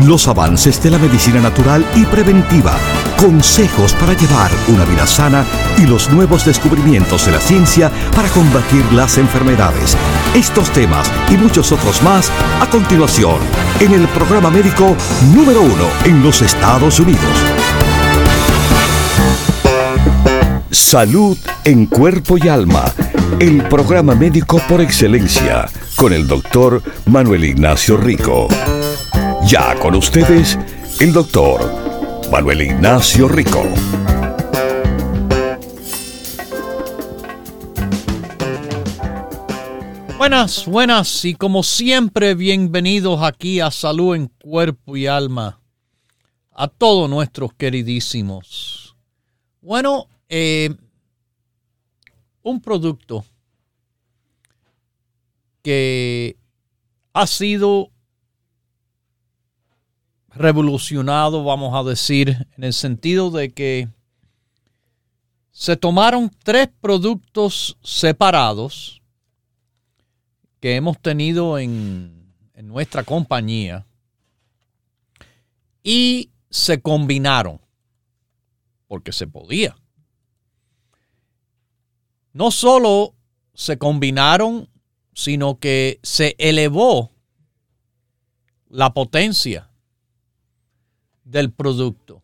los avances de la medicina natural y preventiva, consejos para llevar una vida sana y los nuevos descubrimientos de la ciencia para combatir las enfermedades. Estos temas y muchos otros más a continuación en el programa médico número uno en los Estados Unidos. Salud en cuerpo y alma, el programa médico por excelencia con el doctor Manuel Ignacio Rico. Ya con ustedes, el doctor Manuel Ignacio Rico. Buenas, buenas y como siempre bienvenidos aquí a Salud en Cuerpo y Alma. A todos nuestros queridísimos. Bueno, eh, un producto que ha sido revolucionado, vamos a decir, en el sentido de que se tomaron tres productos separados que hemos tenido en, en nuestra compañía y se combinaron, porque se podía. No solo se combinaron, sino que se elevó la potencia del producto.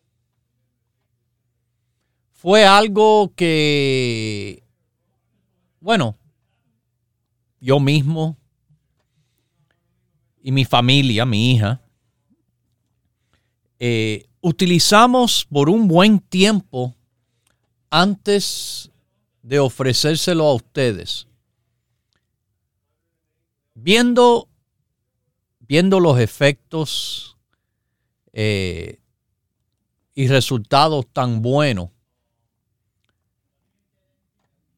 Fue algo que, bueno, yo mismo y mi familia, mi hija, eh, utilizamos por un buen tiempo antes de ofrecérselo a ustedes. Viendo, viendo los efectos eh, y resultados tan buenos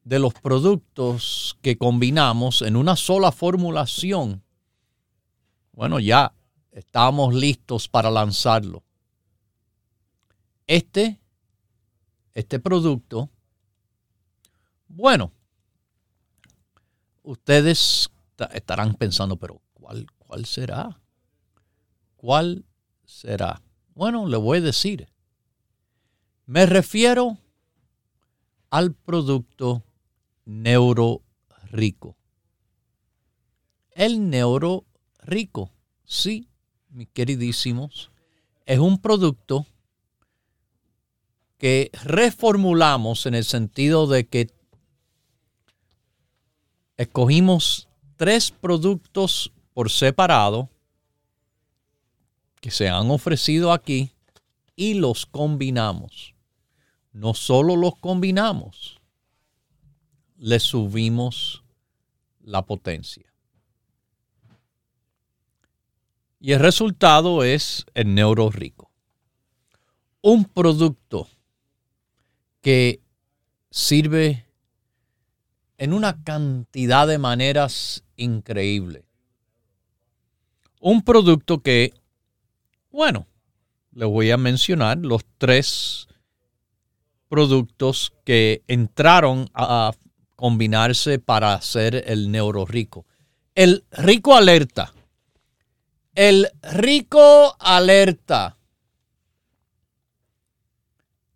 de los productos que combinamos en una sola formulación, bueno, ya estamos listos para lanzarlo. Este, este producto, bueno, ustedes estarán pensando, pero ¿cuál, cuál será? ¿Cuál será? Bueno, le voy a decir. Me refiero al producto neuro rico. El neuro rico, sí, mis queridísimos, es un producto que reformulamos en el sentido de que escogimos tres productos por separado que se han ofrecido aquí y los combinamos. No solo los combinamos, le subimos la potencia. Y el resultado es el neuro rico. Un producto que sirve en una cantidad de maneras increíble. Un producto que bueno, le voy a mencionar los tres productos que entraron a combinarse para hacer el neuro rico. El rico alerta. El rico alerta.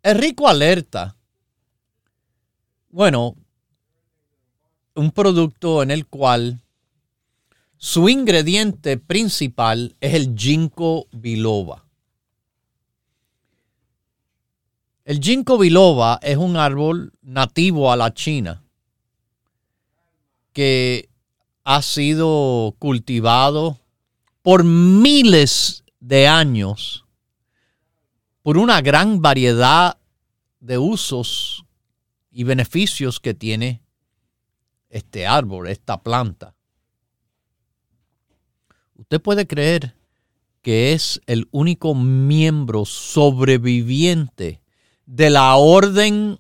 El rico alerta. Bueno, un producto en el cual su ingrediente principal es el ginkgo biloba. El ginkgo biloba es un árbol nativo a la China que ha sido cultivado por miles de años por una gran variedad de usos y beneficios que tiene este árbol, esta planta. Usted puede creer que es el único miembro sobreviviente de la orden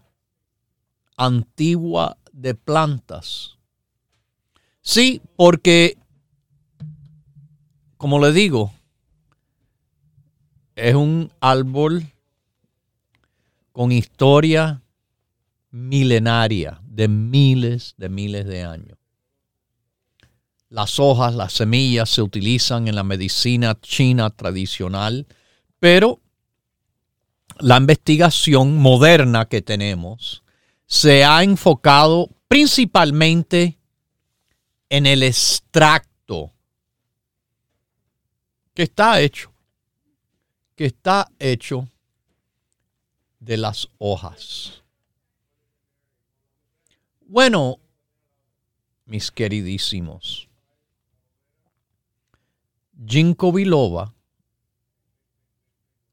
antigua de plantas. Sí, porque, como le digo, es un árbol con historia milenaria de miles de miles de años. Las hojas, las semillas se utilizan en la medicina china tradicional, pero la investigación moderna que tenemos se ha enfocado principalmente en el extracto que está hecho, que está hecho de las hojas. Bueno, mis queridísimos, ginkgo biloba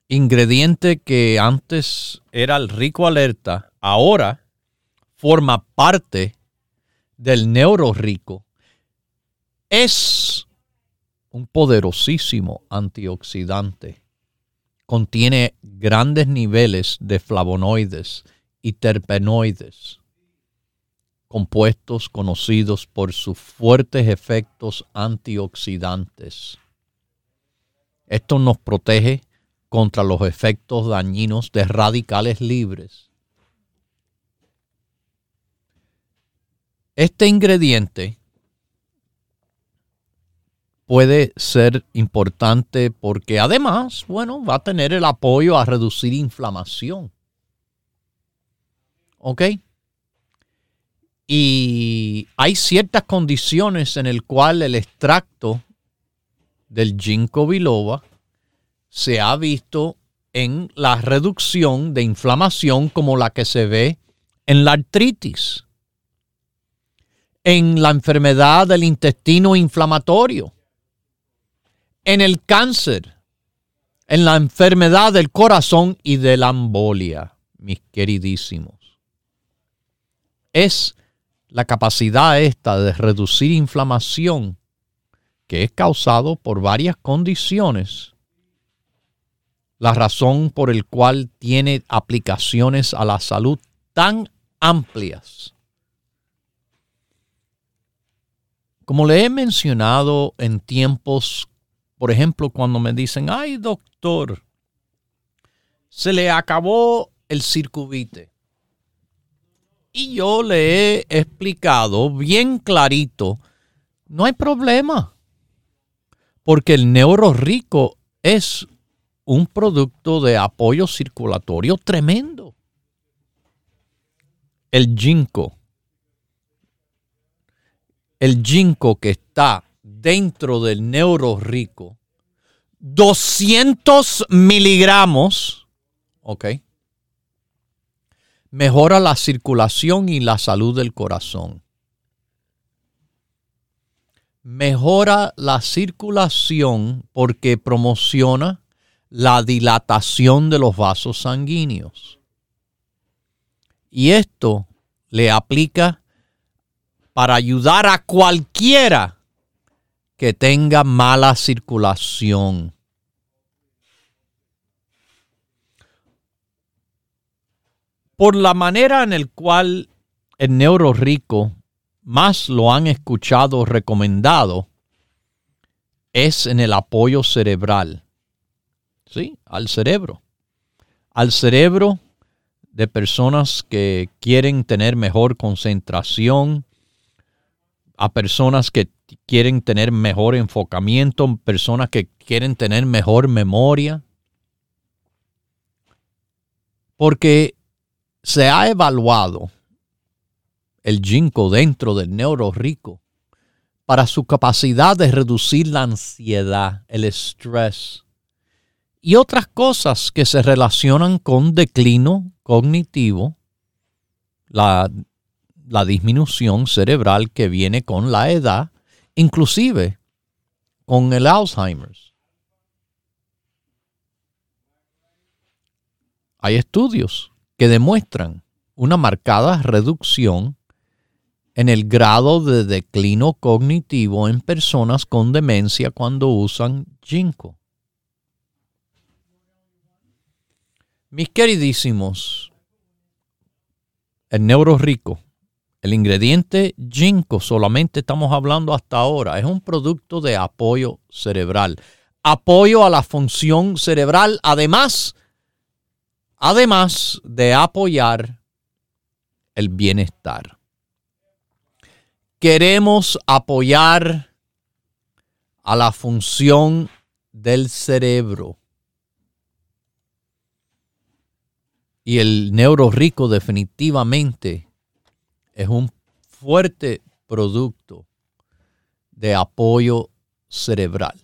ingrediente que antes era el rico alerta, ahora forma parte del neuro rico, es un poderosísimo antioxidante. Contiene grandes niveles de flavonoides y terpenoides, compuestos conocidos por sus fuertes efectos antioxidantes. Esto nos protege contra los efectos dañinos de radicales libres. Este ingrediente puede ser importante porque además, bueno, va a tener el apoyo a reducir inflamación. ¿Ok? Y hay ciertas condiciones en el cual el extracto del ginkgo biloba se ha visto en la reducción de inflamación como la que se ve en la artritis, en la enfermedad del intestino inflamatorio, en el cáncer, en la enfermedad del corazón y de la embolia, mis queridísimos. Es la capacidad esta de reducir inflamación que es causado por varias condiciones la razón por el cual tiene aplicaciones a la salud tan amplias. Como le he mencionado en tiempos, por ejemplo, cuando me dicen, ay doctor, se le acabó el circuvite. Y yo le he explicado bien clarito, no hay problema, porque el neuro rico es un producto de apoyo circulatorio tremendo. El ginkgo. El ginkgo que está dentro del neuro rico, 200 miligramos, ¿ok? Mejora la circulación y la salud del corazón. Mejora la circulación porque promociona la dilatación de los vasos sanguíneos. Y esto le aplica para ayudar a cualquiera que tenga mala circulación. Por la manera en la cual el neuro rico más lo han escuchado recomendado es en el apoyo cerebral. ¿sí? Al cerebro. Al cerebro de personas que quieren tener mejor concentración, a personas que quieren tener mejor enfocamiento, personas que quieren tener mejor memoria. Porque se ha evaluado el ginkgo dentro del neuro rico para su capacidad de reducir la ansiedad, el estrés, y otras cosas que se relacionan con declino cognitivo, la, disminución cerebral que viene con la edad, inclusive con el Alzheimer's. Hay estudios que demuestran una marcada reducción en el grado de declino cognitivo en personas con demencia cuando usan ginkgo. Mis queridísimos, el neuro rico, el ingrediente ginkgo, solamente estamos hablando hasta ahora, es un producto de apoyo cerebral. Apoyo a la función cerebral, además, además de apoyar el bienestar. Queremos apoyar a la función del cerebro. Y el neuro rico definitivamente es un fuerte producto de apoyo cerebral.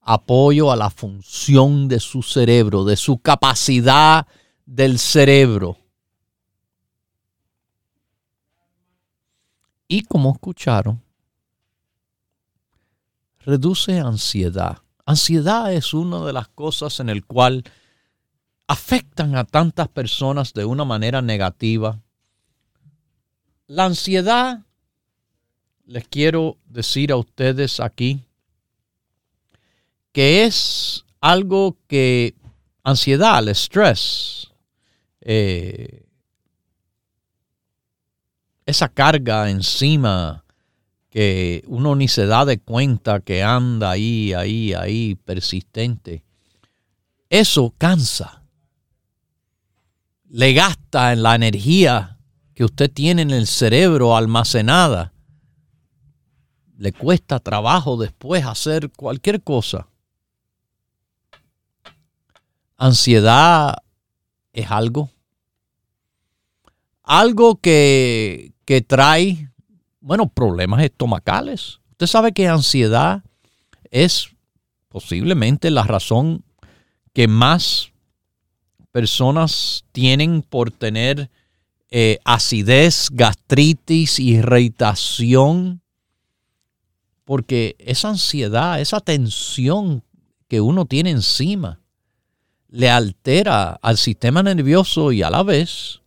Apoyo a la función de su cerebro, de su capacidad del cerebro. Y como escucharon, reduce ansiedad. Ansiedad es una de las cosas en el cual afectan a tantas personas de una manera negativa. La ansiedad, les quiero decir a ustedes aquí, que es algo que ansiedad, el estrés, eh, esa carga encima que uno ni se da de cuenta que anda ahí, ahí, ahí, persistente. Eso cansa. Le gasta en la energía que usted tiene en el cerebro almacenada. Le cuesta trabajo después hacer cualquier cosa. Ansiedad es algo. Algo que, que trae, bueno, problemas estomacales. Usted sabe que ansiedad es posiblemente la razón que más personas tienen por tener eh, acidez, gastritis, irritación, porque esa ansiedad, esa tensión que uno tiene encima, le altera al sistema nervioso y a la vez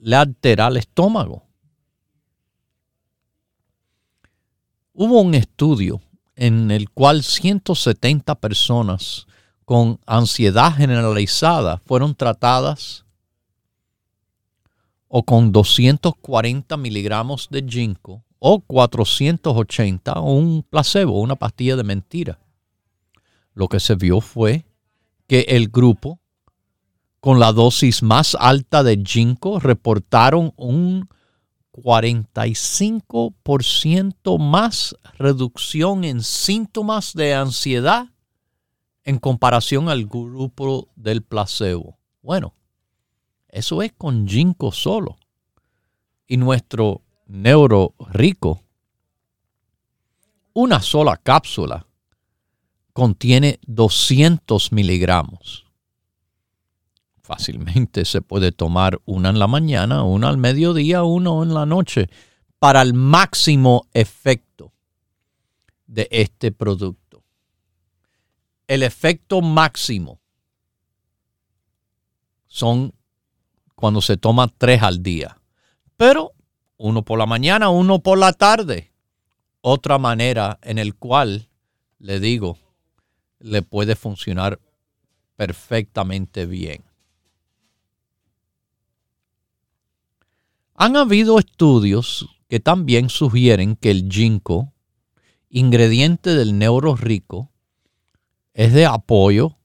le altera el estómago. Hubo un estudio en el cual 170 personas con ansiedad generalizada fueron tratadas o con 240 miligramos de ginkgo o 480 o un placebo, una pastilla de mentira. Lo que se vio fue que el grupo con la dosis más alta de ginkgo reportaron un 45% más reducción en síntomas de ansiedad en comparación al grupo del placebo. Bueno, eso es con ginkgo solo. Y nuestro neuro rico, una sola cápsula contiene 200 miligramos fácilmente se puede tomar una en la mañana, una al mediodía, uno en la noche, para el máximo efecto de este producto. El efecto máximo son cuando se toma tres al día, pero uno por la mañana, uno por la tarde. Otra manera en el cual, le digo, le puede funcionar perfectamente bien. Han habido estudios que también sugieren que el ginkgo, ingrediente del neuro rico, es de apoyo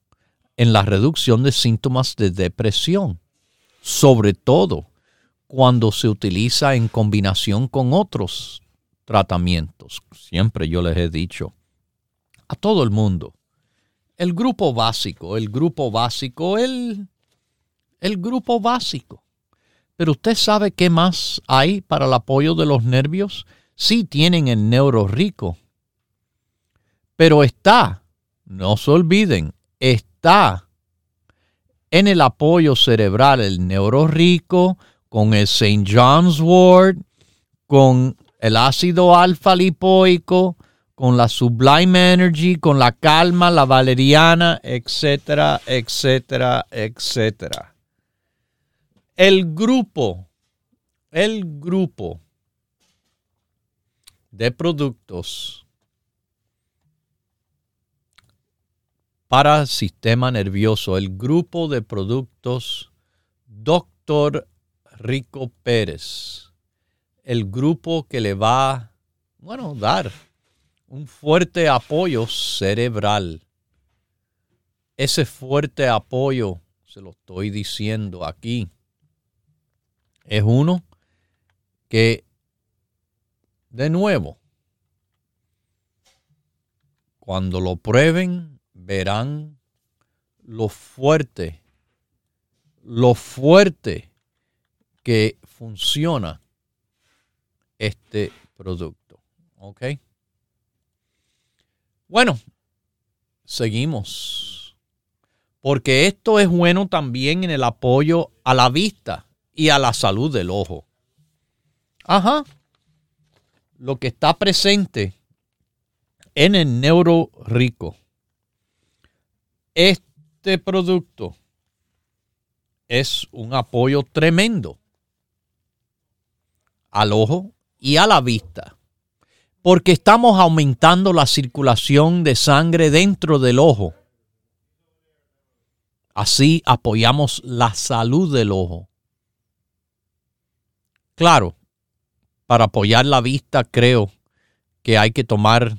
en la reducción de síntomas de depresión, sobre todo cuando se utiliza en combinación con otros tratamientos. Siempre yo les he dicho a todo el mundo, el grupo básico, el grupo básico, el, el grupo básico. Pero usted sabe qué más hay para el apoyo de los nervios. Sí tienen el neuro rico. Pero está, no se olviden, está en el apoyo cerebral, el neurorico, con el St. John's Wort, con el ácido alfa lipoico, con la Sublime Energy, con la calma, la valeriana, etcétera, etcétera, etcétera. El grupo, el grupo de productos para sistema nervioso, el grupo de productos Doctor Rico Pérez, el grupo que le va, bueno, dar un fuerte apoyo cerebral. Ese fuerte apoyo, se lo estoy diciendo aquí, es uno que, de nuevo, cuando lo prueben, verán lo fuerte, lo fuerte que funciona este producto. ¿Ok? Bueno, seguimos. Porque esto es bueno también en el apoyo a la vista y a la salud del ojo. Ajá. Lo que está presente en el neuro rico. Este producto es un apoyo tremendo al ojo y a la vista porque estamos aumentando la circulación de sangre dentro del ojo. Así apoyamos la salud del ojo. Claro, para apoyar la vista creo que hay que tomar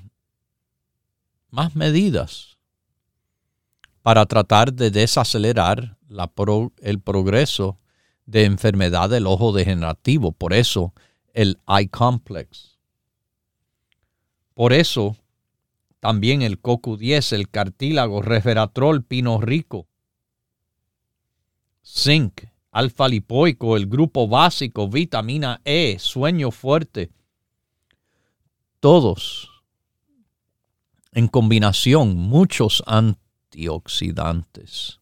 más medidas para tratar de desacelerar el progreso de enfermedad del ojo degenerativo. Por eso el eye complex. Por eso, también el CoQ10, el cartílago, resveratrol, pino rico, zinc, alfa lipoico, el grupo básico, vitamina E, sueño fuerte, todos en combinación, muchos antioxidantes,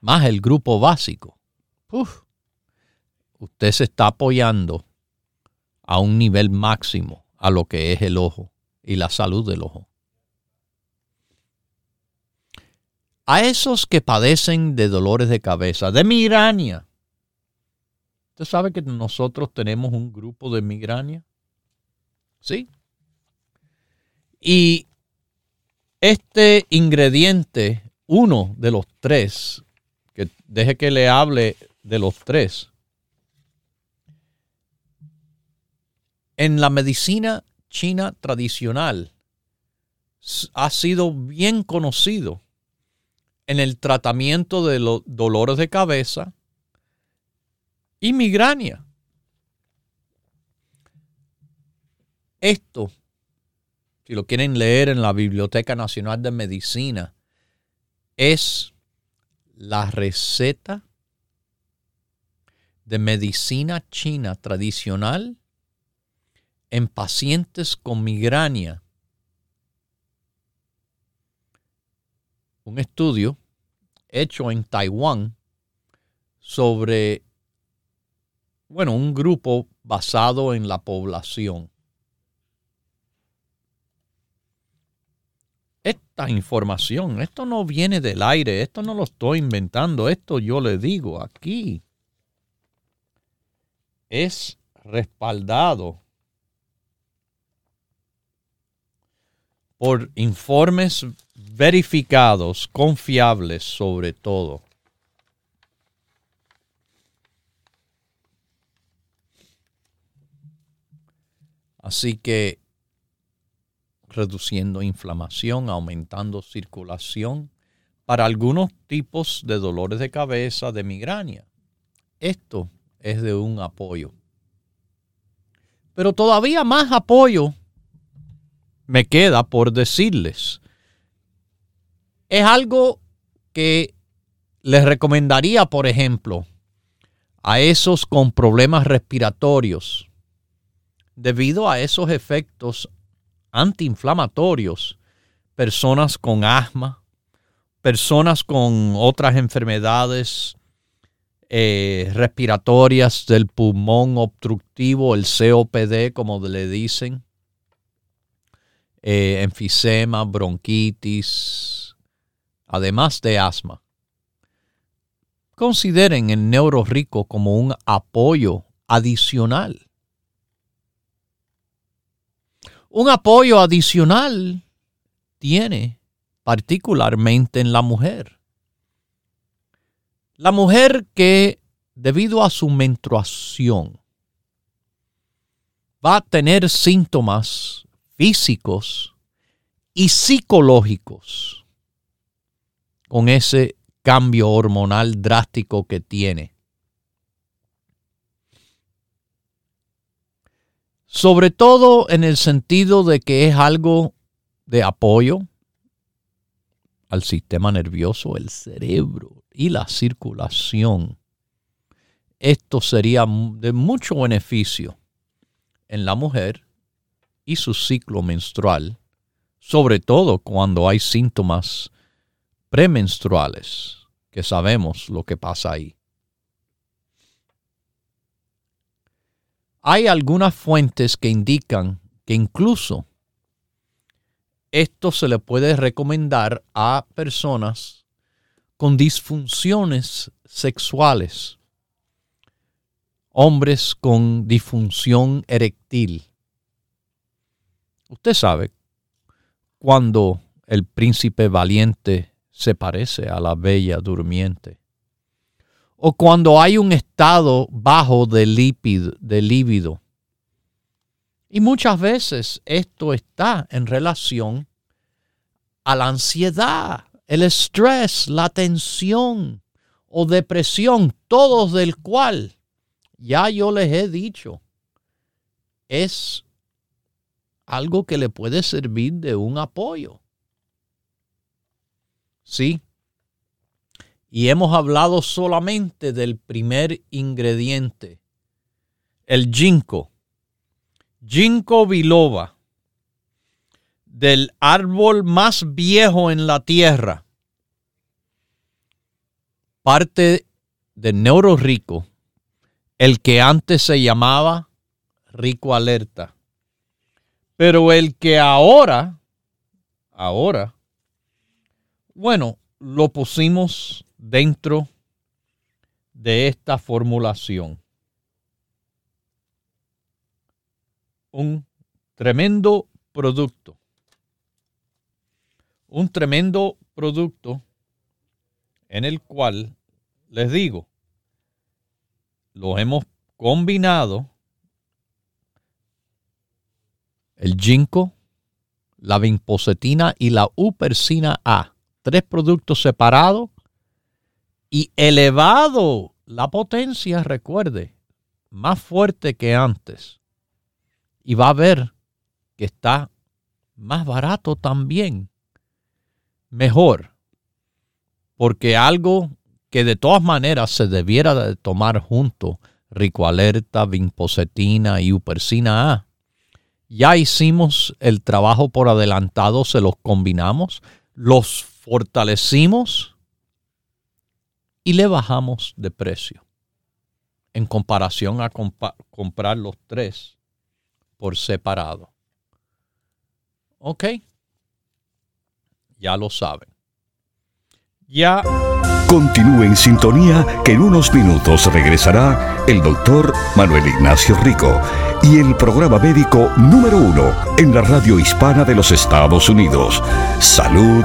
más el grupo básico. usted se está apoyando a un nivel máximo a lo que es el ojo y la salud del ojo. A esos que padecen de dolores de cabeza, de migraña. ¿Usted sabe que nosotros tenemos un grupo de migraña? ¿Sí? Y este ingrediente, uno de los tres, que deje que le hable de los tres, en la medicina china tradicional ha sido bien conocido en el tratamiento de los dolores de cabeza y migraña. Esto, si lo quieren leer en la Biblioteca Nacional de Medicina, es la receta de medicina china tradicional en pacientes con migraña. Un estudio hecho en Taiwán sobre, bueno, un grupo basado en la población. Esta información, esto no viene del aire, esto no lo estoy inventando, esto yo le digo aquí. Es respaldado por informes verificados, confiables sobre todo. Así que reduciendo inflamación, aumentando circulación para algunos tipos de dolores de cabeza, de migraña. Esto es de un apoyo. Pero todavía más apoyo me queda por decirles. Es algo que les recomendaría, por ejemplo, a esos con problemas respiratorios, debido a esos efectos antiinflamatorios, personas con asma, personas con otras enfermedades eh, respiratorias del pulmón obstructivo, el COPD, como le dicen, eh, enfisema, bronquitis, además de asma. Consideren el neuro rico como un apoyo adicional. Un apoyo adicional tiene particularmente en la mujer. La mujer que debido a su menstruación va a tener síntomas físicos y psicológicos con ese cambio hormonal drástico que tiene. Sobre todo en el sentido de que es algo de apoyo al sistema nervioso, el cerebro y la circulación. Esto sería de mucho beneficio en la mujer y su ciclo menstrual, sobre todo cuando hay síntomas premenstruales, que sabemos lo que pasa ahí. Hay algunas fuentes que indican que incluso esto se le puede recomendar a personas con disfunciones sexuales, hombres con disfunción eréctil, Usted sabe, cuando el príncipe valiente se parece a la bella durmiente, o cuando hay un estado bajo de, lípido, de líbido. Y muchas veces esto está en relación a la ansiedad, el estrés, la tensión o depresión, todos del cual ya yo les he dicho, es algo que le puede servir de un apoyo. Sí. Y hemos hablado solamente del primer ingrediente, el ginkgo. Ginkgo biloba, del árbol más viejo en la tierra. Parte del neuro rico, el que antes se llamaba rico alerta pero el que ahora, ahora, bueno, lo pusimos dentro de esta formulación. Un tremendo producto. Un tremendo producto en el cual, les digo, lo hemos combinado el ginkgo, la vinpocetina y la upersina A. Tres productos separados y elevado la potencia, recuerde, más fuerte que antes. Y va a ver que está más barato también. Mejor. Porque algo que de todas maneras se debiera de tomar junto, Rico Alerta, Vinpocetina y Upersina A, ya hicimos el trabajo por adelantado, se los combinamos, los fortalecimos y le bajamos de precio en comparación a comprar los tres por separado. ¿Ok? Ya lo saben. Ya. Continúe en sintonía que en unos minutos regresará el doctor Manuel Ignacio Rico y el programa médico número uno en la radio hispana de los Estados Unidos, Salud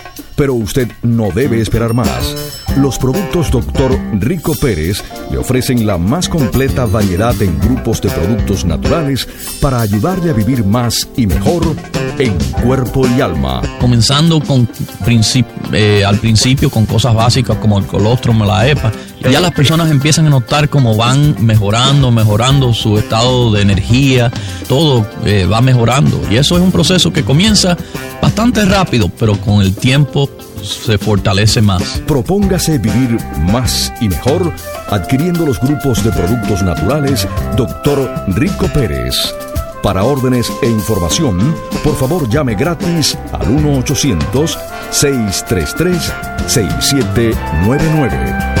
pero usted no debe esperar más. Los productos Dr. Rico Pérez le ofrecen la más completa variedad en grupos de productos naturales para ayudarle a vivir más y mejor en cuerpo y alma. Comenzando con eh, al principio con cosas básicas como el colostrum, la EPA ya las personas empiezan a notar cómo van mejorando, mejorando su estado de energía, todo eh, va mejorando. Y eso es un proceso que comienza bastante rápido, pero con el tiempo se fortalece más. Propóngase vivir más y mejor adquiriendo los grupos de productos naturales Dr. Rico Pérez. Para órdenes e información, por favor llame gratis al 1-800-633-6799.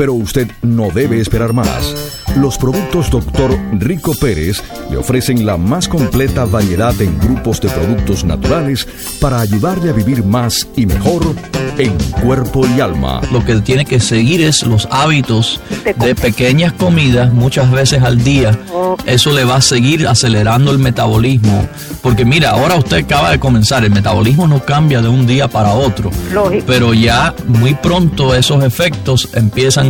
pero usted no debe esperar más. Los productos Dr. Rico Pérez le ofrecen la más completa variedad en grupos de productos naturales para ayudarle a vivir más y mejor en cuerpo y alma. Lo que tiene que seguir es los hábitos de pequeñas comidas muchas veces al día. Eso le va a seguir acelerando el metabolismo. Porque mira, ahora usted acaba de comenzar, el metabolismo no cambia de un día para otro. Pero ya muy pronto esos efectos empiezan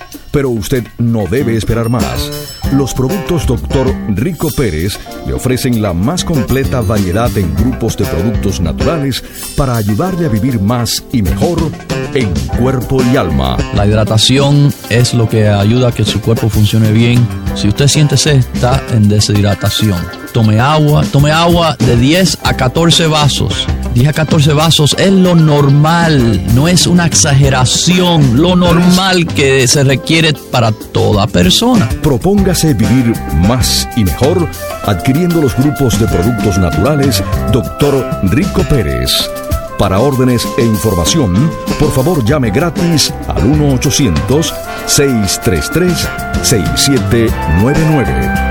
pero usted no debe esperar más. Los productos Dr. Rico Pérez le ofrecen la más completa variedad en grupos de productos naturales para ayudarle a vivir más y mejor en cuerpo y alma. La hidratación es lo que ayuda a que su cuerpo funcione bien. Si usted siente sed, está en deshidratación. Tome agua, tome agua de 10 a 14 vasos 10 a 14 vasos es lo normal, no es una exageración, lo normal que se requiere para toda persona. Propóngase vivir más y mejor adquiriendo los grupos de productos naturales Dr. Rico Pérez. Para órdenes e información, por favor llame gratis al 1-800-633-6799.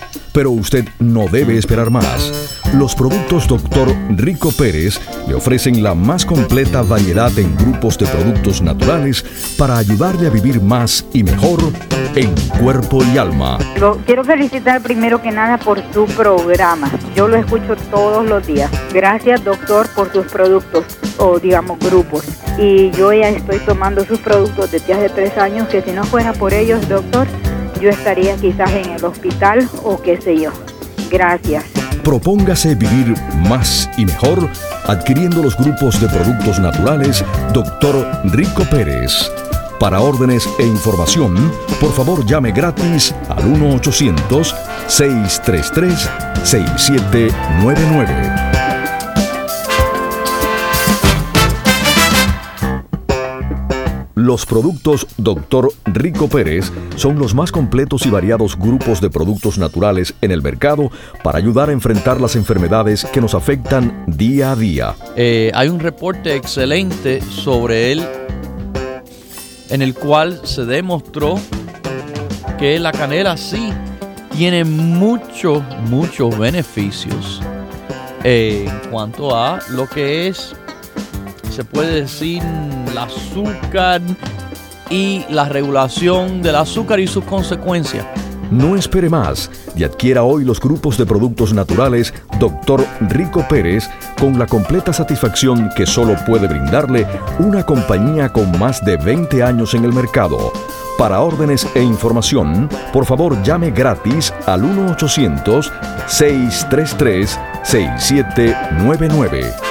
pero usted no debe esperar más. Los productos Dr. Rico Pérez le ofrecen la más completa variedad en grupos de productos naturales para ayudarle a vivir más y mejor en cuerpo y alma. Quiero felicitar primero que nada por su programa. Yo lo escucho todos los días. Gracias, doctor, por sus productos o digamos grupos. Y yo ya estoy tomando sus productos desde hace tres años que si no fuera por ellos, doctor, yo estaría quizás en el hospital o qué sé yo. Gracias. Propóngase vivir más y mejor adquiriendo los grupos de productos naturales Dr. Rico Pérez. Para órdenes e información, por favor llame gratis al 1-800-633-6799. Los productos Dr. Rico Pérez son los más completos y variados grupos de productos naturales en el mercado para ayudar a enfrentar las enfermedades que nos afectan día a día. Eh, hay un reporte excelente sobre él en el cual se demostró que la canela sí tiene muchos, muchos beneficios en cuanto a lo que es, se puede decir, el azúcar y la regulación del azúcar y sus consecuencias. No espere más y adquiera hoy los grupos de productos naturales Dr. Rico Pérez con la completa satisfacción que solo puede brindarle una compañía con más de 20 años en el mercado. Para órdenes e información, por favor llame gratis al 1-800-633-6799.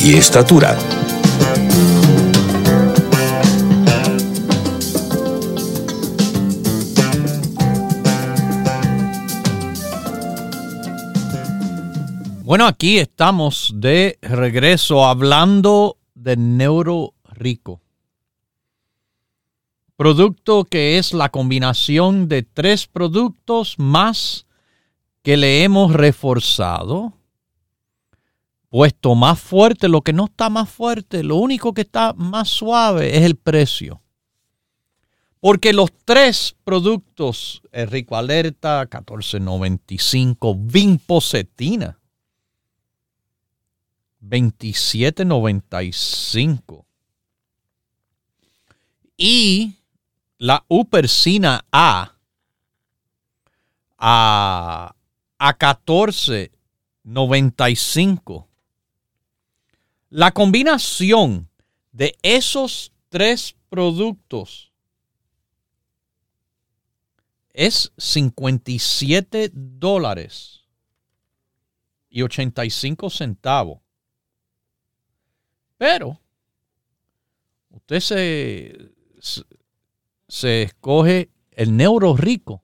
y estatura. Bueno, aquí estamos de regreso hablando de Neuro Rico. Producto que es la combinación de tres productos más que le hemos reforzado puesto más fuerte, lo que no está más fuerte, lo único que está más suave es el precio. Porque los tres productos, Rico Alerta, 1495, Vimpocetina, 2795. Y la Upersina A a, a 1495. La combinación de esos tres productos es 57 dólares y 85 centavos. Pero usted se, se, escoge el neuro rico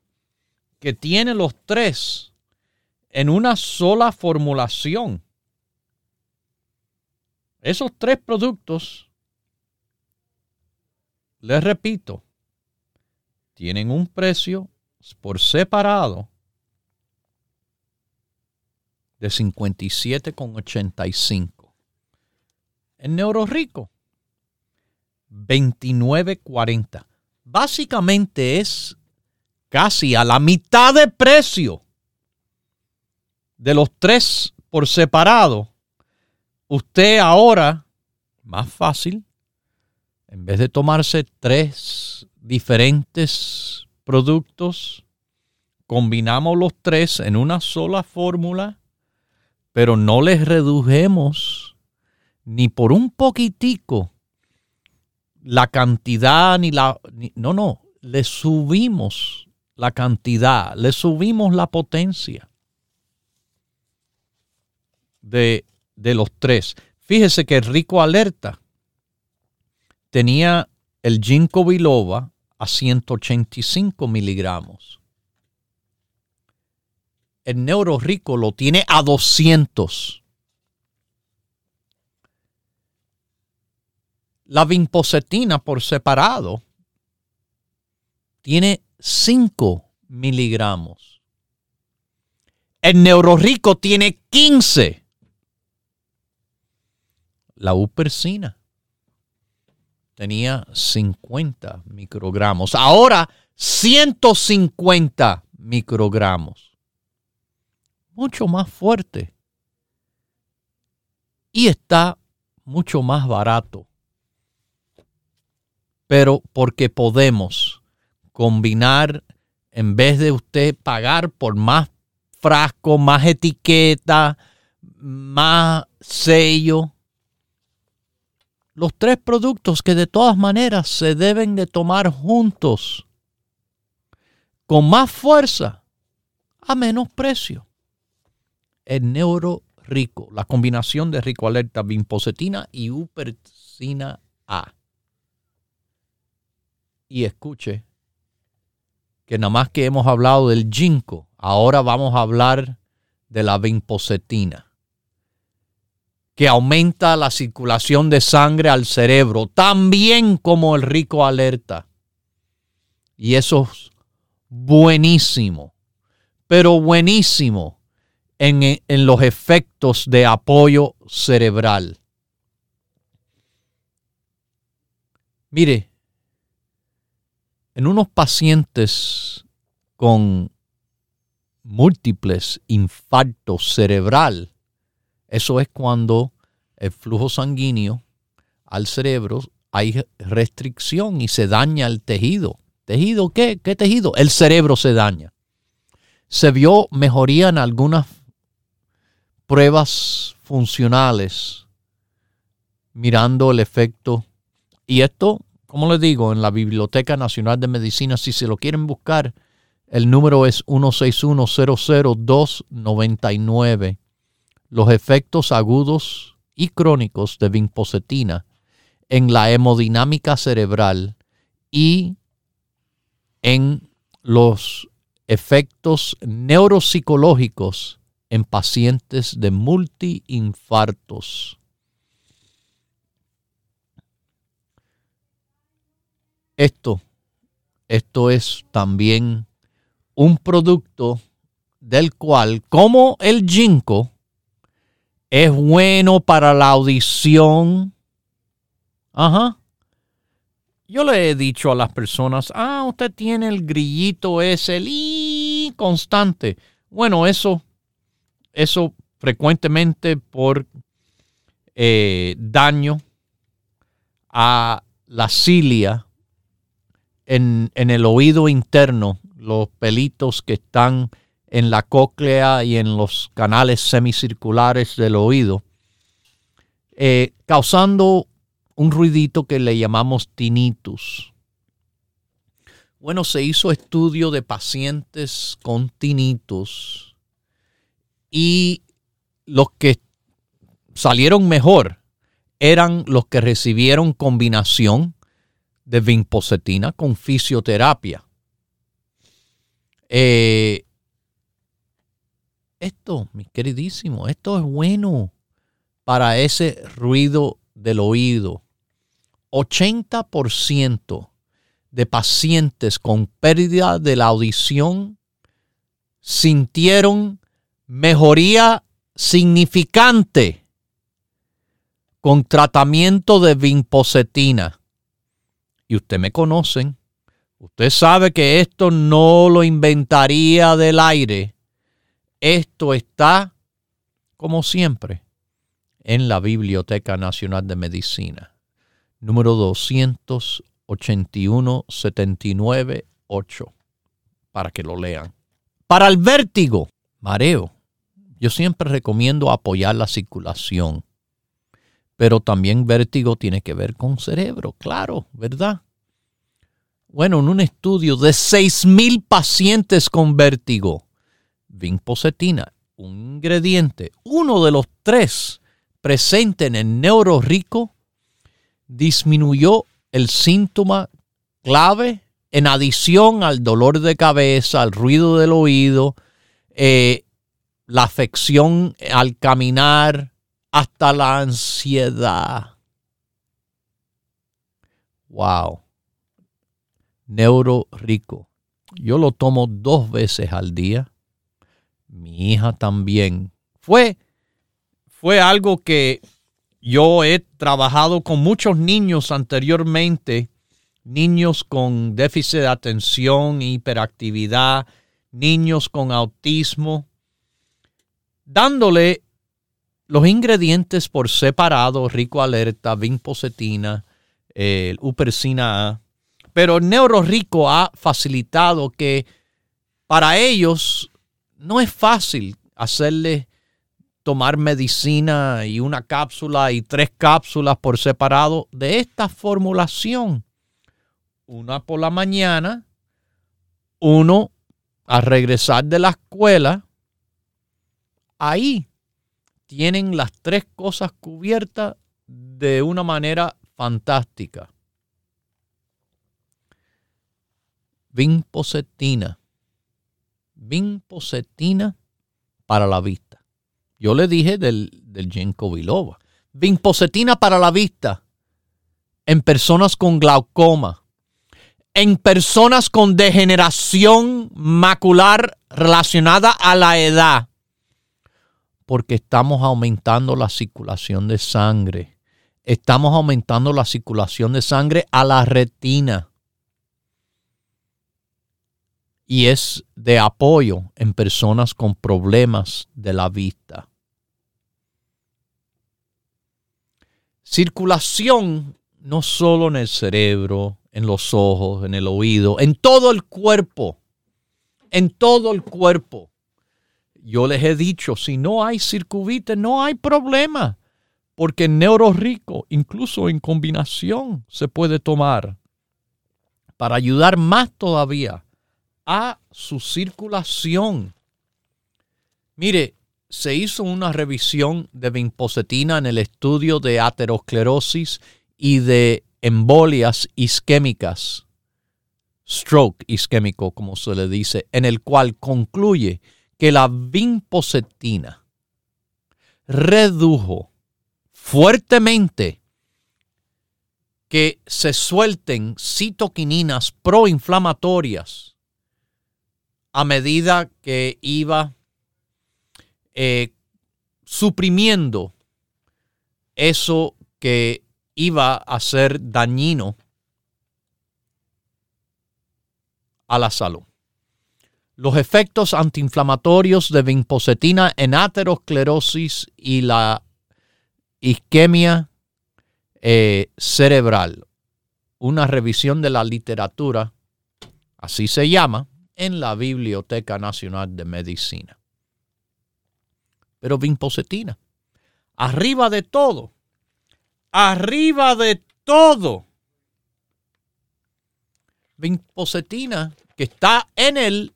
que tiene los tres en una sola formulación esos tres productos, les repito, tienen un precio por separado de 57,85. En Neurorico, 29,40. Básicamente es casi a la mitad de precio de los tres por separado usted ahora, más fácil, en vez de tomarse tres diferentes productos, combinamos los tres en una sola fórmula, pero no les redujemos ni por un poquitico la cantidad ni la... no, no, le subimos la cantidad, le subimos la potencia de de los tres. Fíjese que Rico Alerta tenía el ginkgo biloba a 185 miligramos. El neuro rico lo tiene a 200. La vinpocetina por separado tiene 5 miligramos. El Neurorico tiene 15. La upersina tenía 50 microgramos. Ahora 150 microgramos. Mucho más fuerte. Y está mucho más barato. Pero porque podemos combinar, en vez de usted pagar por más frasco, más etiqueta, más sello, los tres productos que de todas maneras se deben de tomar juntos, con más fuerza, a menos precio. El neuro rico, la combinación de rico alerta, y upercina A. Y escuche que nada más que hemos hablado del ginkgo, ahora vamos a hablar de la bimposetina que aumenta la circulación de sangre al cerebro, también como el rico alerta. Y eso es buenísimo, pero buenísimo en, en los efectos de apoyo cerebral. Mire, en unos pacientes con múltiples infartos cerebral, eso es cuando el flujo sanguíneo al cerebro hay restricción y se daña el tejido. ¿Tejido qué? ¿Qué tejido? El cerebro se daña. Se vio mejoría en algunas pruebas funcionales mirando el efecto. Y esto, como les digo, en la Biblioteca Nacional de Medicina, si se lo quieren buscar, el número es 161 00299 los efectos agudos y crónicos de vinpocetina en la hemodinámica cerebral y en los efectos neuropsicológicos en pacientes de multiinfartos. Esto, esto es también un producto del cual, como el ginkgo, es bueno para la audición. Ajá. Yo le he dicho a las personas, ah, usted tiene el grillito ese, el constante. Bueno, eso, eso frecuentemente por eh, daño a la cilia en, en el oído interno, los pelitos que están en la cóclea y en los canales semicirculares del oído, eh, causando un ruidito que le llamamos tinnitus. Bueno, se hizo estudio de pacientes con tinnitus y los que salieron mejor eran los que recibieron combinación de vinpocetina con fisioterapia. Eh, esto, mi queridísimo, esto es bueno para ese ruido del oído. 80% de pacientes con pérdida de la audición sintieron mejoría significante con tratamiento de vinpocetina. Y usted me conocen. Usted sabe que esto no lo inventaría del aire esto está, como siempre, en la Biblioteca Nacional de Medicina, número 281 8 para que lo lean. Para el vértigo, mareo, yo siempre recomiendo apoyar la circulación, pero también vértigo tiene que ver con cerebro, claro, ¿verdad? Bueno, en un estudio de 6.000 pacientes con vértigo, vinpocetina, un ingrediente, uno de los tres presentes en el neuro rico, disminuyó el síntoma clave en adición al dolor de cabeza, al ruido del oído, eh, la afección al caminar, hasta la ansiedad. Wow. Neuro rico. Yo lo tomo dos veces al día mi hija también. Fue, fue algo que yo he trabajado con muchos niños anteriormente, niños con déficit de atención, hiperactividad, niños con autismo, dándole los ingredientes por separado, rico alerta, vinpocetina, el upersina A. Pero el Rico ha facilitado que para ellos no es fácil hacerle tomar medicina y una cápsula y tres cápsulas por separado de esta formulación. Una por la mañana, uno a regresar de la escuela. Ahí tienen las tres cosas cubiertas de una manera fantástica. Vinpocetina. Vinpocetina para la vista. Yo le dije del, del Genco Biloba. Vinpocetina para la vista en personas con glaucoma, en personas con degeneración macular relacionada a la edad, porque estamos aumentando la circulación de sangre. Estamos aumentando la circulación de sangre a la retina. Y es de apoyo en personas con problemas de la vista. Circulación no solo en el cerebro, en los ojos, en el oído, en todo el cuerpo. En todo el cuerpo yo les he dicho, si no hay circuvite, no hay problema, porque rico, incluso en combinación, se puede tomar para ayudar más todavía a su circulación. Mire, se hizo una revisión de vinpocetina en el estudio de aterosclerosis y de embolias isquémicas, stroke isquémico, como se le dice, en el cual concluye que la vinpocetina redujo fuertemente que se suelten citoquininas proinflamatorias a medida que iba eh, suprimiendo eso que iba a ser dañino a la salud los efectos antiinflamatorios de vinpocetina en aterosclerosis y la isquemia eh, cerebral. Una revisión de la literatura, así se llama, en la Biblioteca Nacional de Medicina. Pero vinpocetina, arriba de todo, arriba de todo, vinpocetina que está en el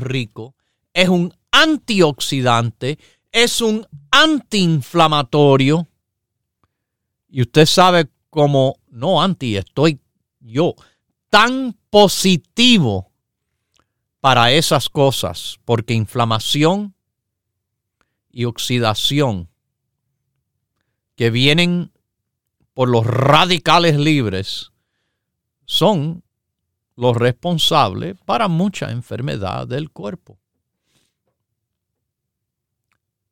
rico es un antioxidante, es un antiinflamatorio. Y usted sabe cómo, no anti, estoy yo tan positivo para esas cosas, porque inflamación y oxidación que vienen por los radicales libres son los responsables para mucha enfermedad del cuerpo.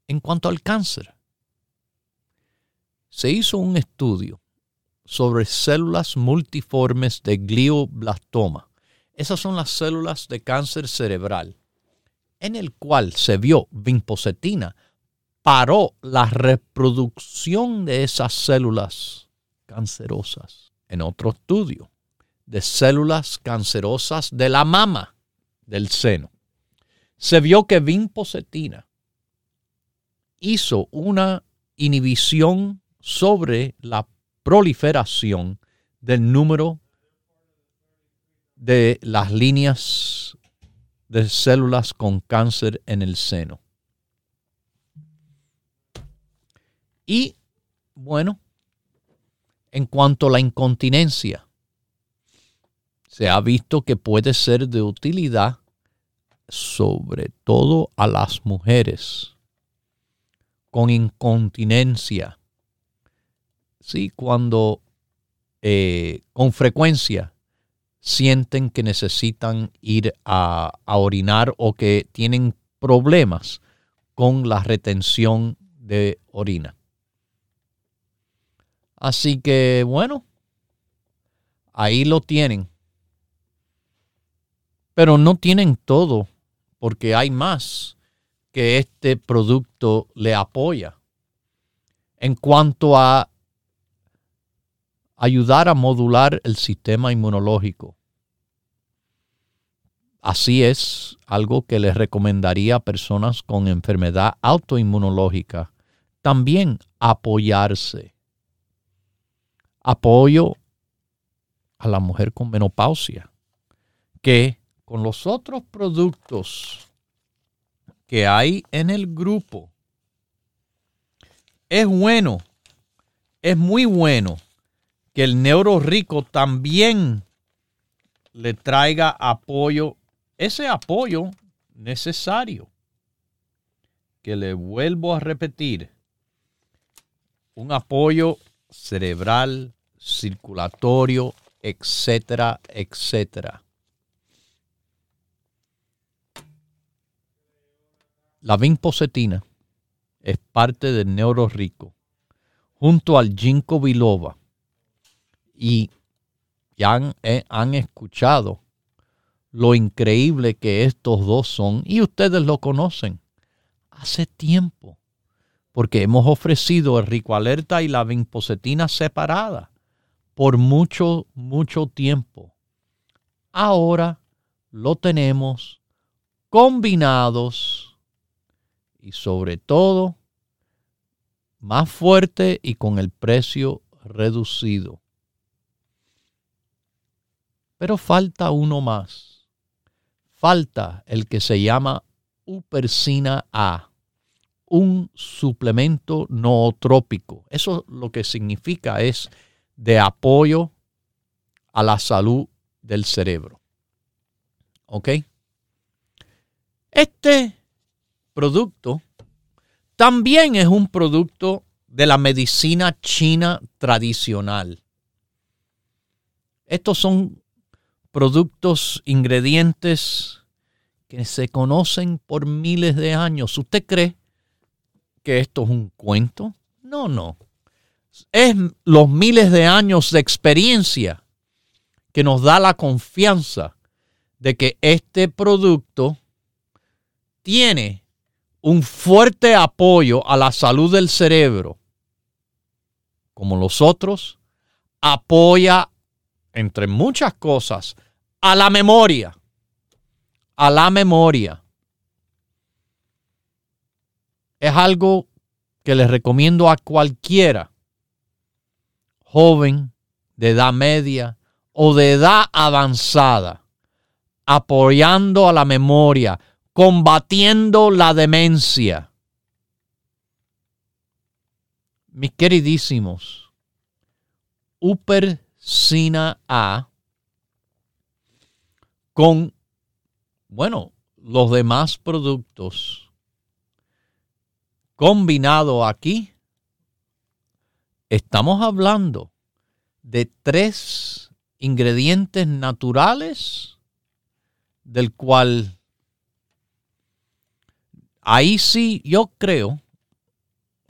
En cuanto al cáncer, se hizo un estudio sobre células multiformes de glioblastoma. Esas son las células de cáncer cerebral, en el cual se vio vinpocetina paró la reproducción de esas células cancerosas. En otro estudio, de células cancerosas de la mama del seno. Se vio que vinpocetina hizo una inhibición sobre la proliferación del número de las líneas de células con cáncer en el seno. Y bueno, en cuanto a la incontinencia, se ha visto que puede ser de utilidad sobre todo a las mujeres con incontinencia. Sí, cuando eh, con frecuencia sienten que necesitan ir a, a orinar o que tienen problemas con la retención de orina. Así que bueno, ahí lo tienen. Pero no tienen todo, porque hay más que este producto le apoya. En cuanto a ayudar a modular el sistema inmunológico. Así es algo que les recomendaría a personas con enfermedad autoinmunológica. También apoyarse. Apoyo a la mujer con menopausia, que con los otros productos que hay en el grupo, es bueno, es muy bueno que el neuro rico también le traiga apoyo, ese apoyo necesario, que le vuelvo a repetir, un apoyo cerebral, circulatorio, etcétera, etcétera. La vinpocetina es parte del neuro rico, junto al ginkgo biloba. Y ya han, eh, han escuchado lo increíble que estos dos son, y ustedes lo conocen hace tiempo, porque hemos ofrecido el Rico Alerta y la vinpocetina separada por mucho, mucho tiempo. Ahora lo tenemos combinados y sobre todo más fuerte y con el precio reducido. Pero falta uno más. Falta el que se llama Upersina A, un suplemento nootrópico. Eso lo que significa es de apoyo a la salud del cerebro. ¿Ok? Este producto también es un producto de la medicina china tradicional. Estos son productos, ingredientes que se conocen por miles de años. ¿Usted cree que esto es un cuento? No, no. Es los miles de años de experiencia que nos da la confianza de que este producto tiene un fuerte apoyo a la salud del cerebro, como los otros, apoya, entre muchas cosas, a la memoria, a la memoria. Es algo que les recomiendo a cualquiera, joven, de edad media o de edad avanzada, apoyando a la memoria, combatiendo la demencia. Mis queridísimos, Upersina A con, bueno, los demás productos. Combinado aquí, estamos hablando de tres ingredientes naturales del cual Ahí sí yo creo,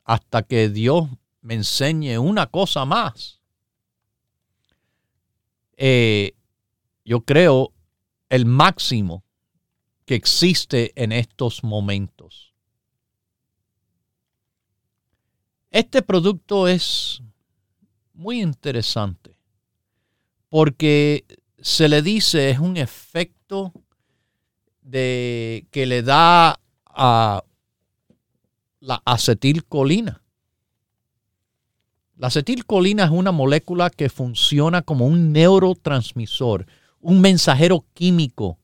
hasta que Dios me enseñe una cosa más, eh, yo creo el máximo que existe en estos momentos. Este producto es muy interesante porque se le dice es un efecto de que le da a la acetilcolina. La acetilcolina es una molécula que funciona como un neurotransmisor, un mensajero químico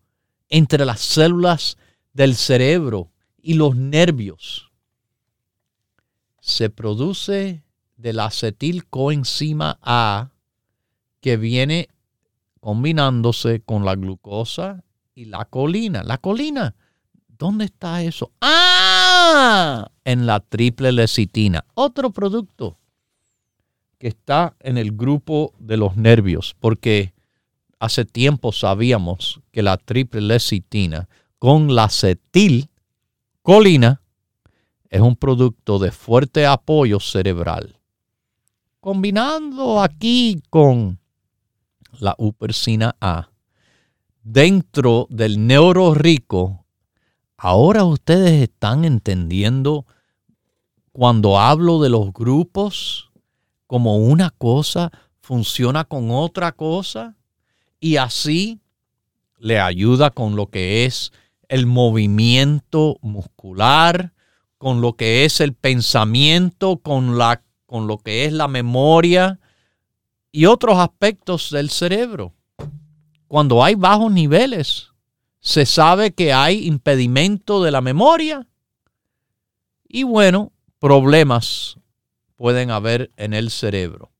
entre las células del cerebro y los nervios. Se produce de la acetilcoenzima A que viene combinándose con la glucosa y la colina. La colina ¿Dónde está eso? ¡Ah! En la triple lecitina. Otro producto que está en el grupo de los nervios, porque hace tiempo sabíamos que la triple lecitina con la acetil colina es un producto de fuerte apoyo cerebral. Combinando aquí con la upersina A, dentro del neuro rico, ahora ustedes están entendiendo cuando hablo de los grupos como una cosa funciona con otra cosa y así le ayuda con lo que es el movimiento muscular, con lo que es el pensamiento, con, la, con lo que es la memoria y otros aspectos del cerebro. Cuando hay bajos niveles, se sabe que hay impedimento de la memoria y bueno, problemas pueden haber en el cerebro.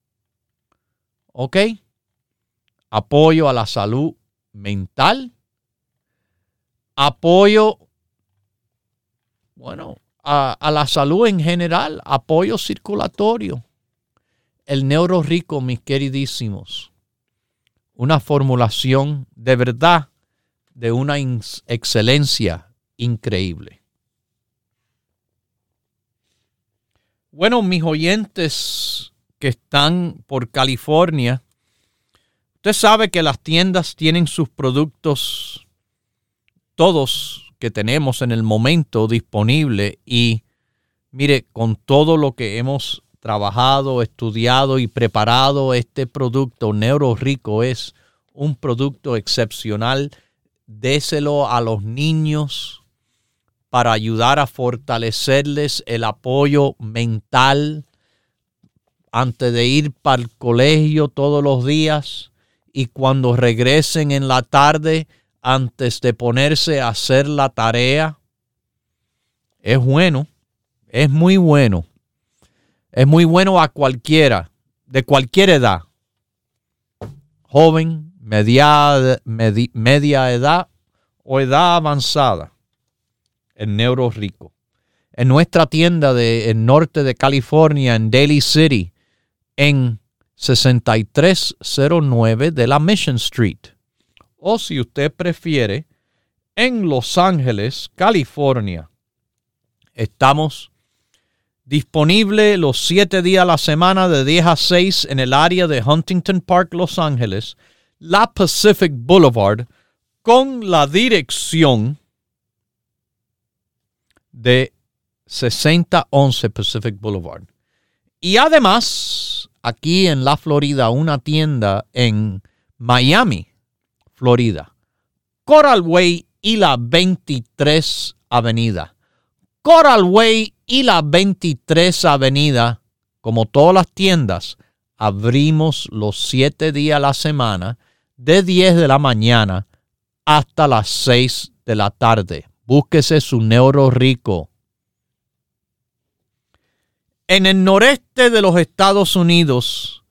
¿Ok? Apoyo a la salud mental. Apoyo, bueno, a, la salud en general. Apoyo circulatorio. El neuro rico, mis queridísimos. Una formulación de verdad de una excelencia increíble. Bueno, mis oyentes que están por California, usted sabe que las tiendas tienen sus productos, todos que tenemos en el momento disponible y mire, con todo lo que hemos trabajado, estudiado y preparado, este producto Neuro Rico es un producto excepcional. Déselo a los niños, para ayudar a fortalecerles el apoyo mental antes de ir para el colegio todos los días y cuando regresen en la tarde antes de ponerse a hacer la tarea. Es bueno, es muy bueno. Es muy bueno a cualquiera, de cualquier edad. Joven, media, media edad o edad avanzada en Neuro Rico. En nuestra tienda del norte de California, en Daly City, en 6309 de la Mission Street. O si usted prefiere, en Los Ángeles, California. Estamos disponibles los siete días a la semana de 10 a 6 en el área de Huntington Park, Los Ángeles, la Pacific Boulevard, con la dirección de 6011 Pacific Boulevard. Y además, aquí en la Florida, una tienda en Miami, Florida. Coral Way y la 23 Avenida. Coral Way y la 23 Avenida, como todas las tiendas, abrimos los siete días a la semana, de 10 de la mañana hasta las 6 de la tarde. Búsquese su neuro rico. En el noreste de los Estados Unidos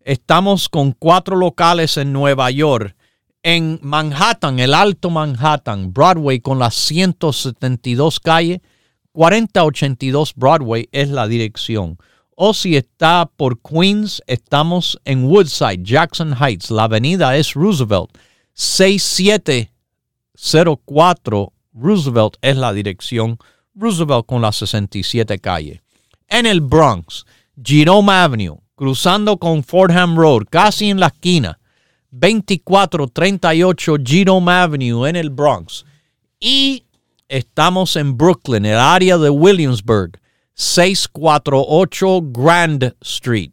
estamos con cuatro locales en Nueva York. En Manhattan, el Alto Manhattan, Broadway con las 172 calles, 4082 Broadway es la dirección. O si está por Queens, estamos en Woodside, Jackson Heights. La avenida es Roosevelt, 6704 Roosevelt es la dirección. Roosevelt con la 67 calle. En el Bronx, Jerome Avenue, cruzando con Fordham Road, casi en la esquina. 2438 Jerome Avenue en el Bronx. Y estamos en Brooklyn, el área de Williamsburg, 648 Grand Street.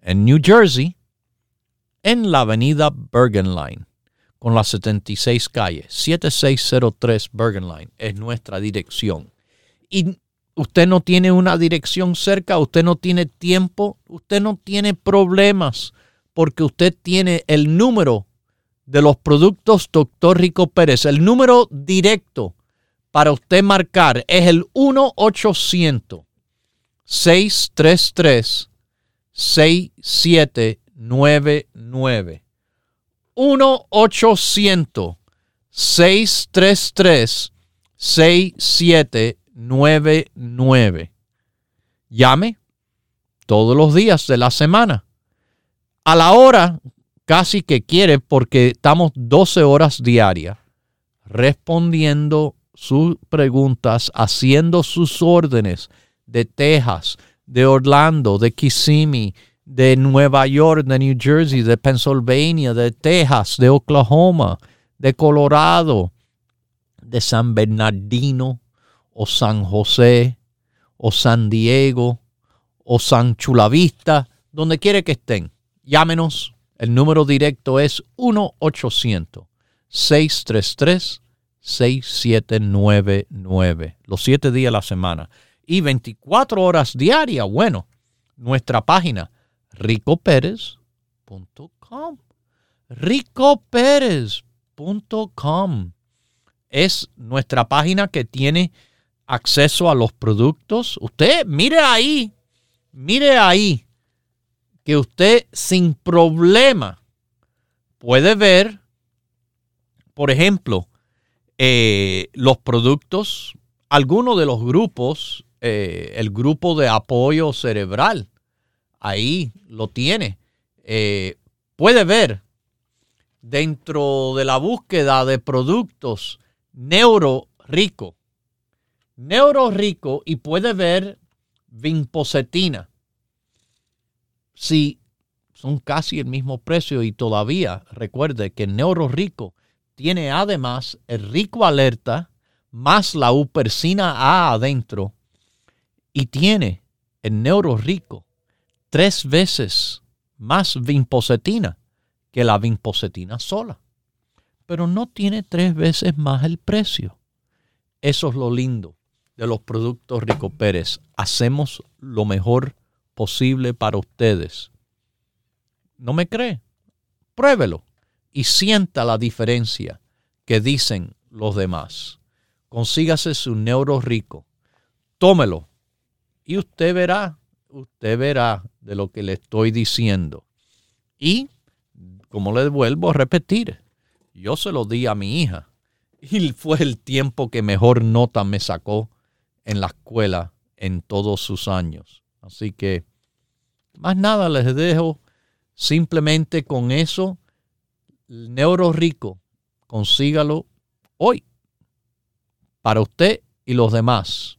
En New Jersey, en la avenida Bergen Line con las 76 calles. 7603 Bergen Line es nuestra dirección. Y usted no tiene una dirección cerca, usted no tiene tiempo, usted no tiene problemas, porque usted tiene el número de los productos Dr. Rico Pérez. El número directo para usted marcar es el 1-800-633-6799. 1-800-633-6799. Llame todos los días de la semana. A la hora casi que quiere porque estamos 12 horas diarias respondiendo sus preguntas haciendo sus órdenes de Texas, de Orlando, de Kissimmee, de Nueva York, de New Jersey, de Pennsylvania, de Texas, de Oklahoma, de Colorado, de San Bernardino o San José o San Diego o San Chulavista, donde quiere que estén. Llámenos. El número directo es 1-800-633-6799. Los siete días a la semana. Y 24 horas diarias. Bueno, nuestra página ricopérez.com. ricopérez.com es nuestra página que tiene acceso a los productos. Usted mire ahí, mire ahí que usted sin problema puede ver, por ejemplo, eh, los productos, algunos de los grupos, eh, el grupo de apoyo cerebral, ahí lo tiene. Eh, puede ver dentro de la búsqueda de productos neuro rico, neuro rico y puede ver vinpocetina. Si son casi el mismo precio y todavía recuerde que neuro rico tiene además el rico alerta más la upersina A adentro y tiene el neuro rico tres veces más vinpocetina que la vinpocetina sola pero no tiene tres veces más el precio. Eso es lo lindo de los productos Rico Pérez. Hacemos lo mejor posible para ustedes. ¿No me cree? Pruébelo y sienta la diferencia que dicen los demás. Consígase su neuro rico. Tómelo y usted verá, usted verá de lo que le estoy diciendo. Y, como le vuelvo a repetir, yo se lo di a mi hija y fue el tiempo que mejor nota me sacó en la escuela en todos sus años. Así que, más nada les dejo simplemente con eso. Neuro rico, consígalo hoy para usted y los demás.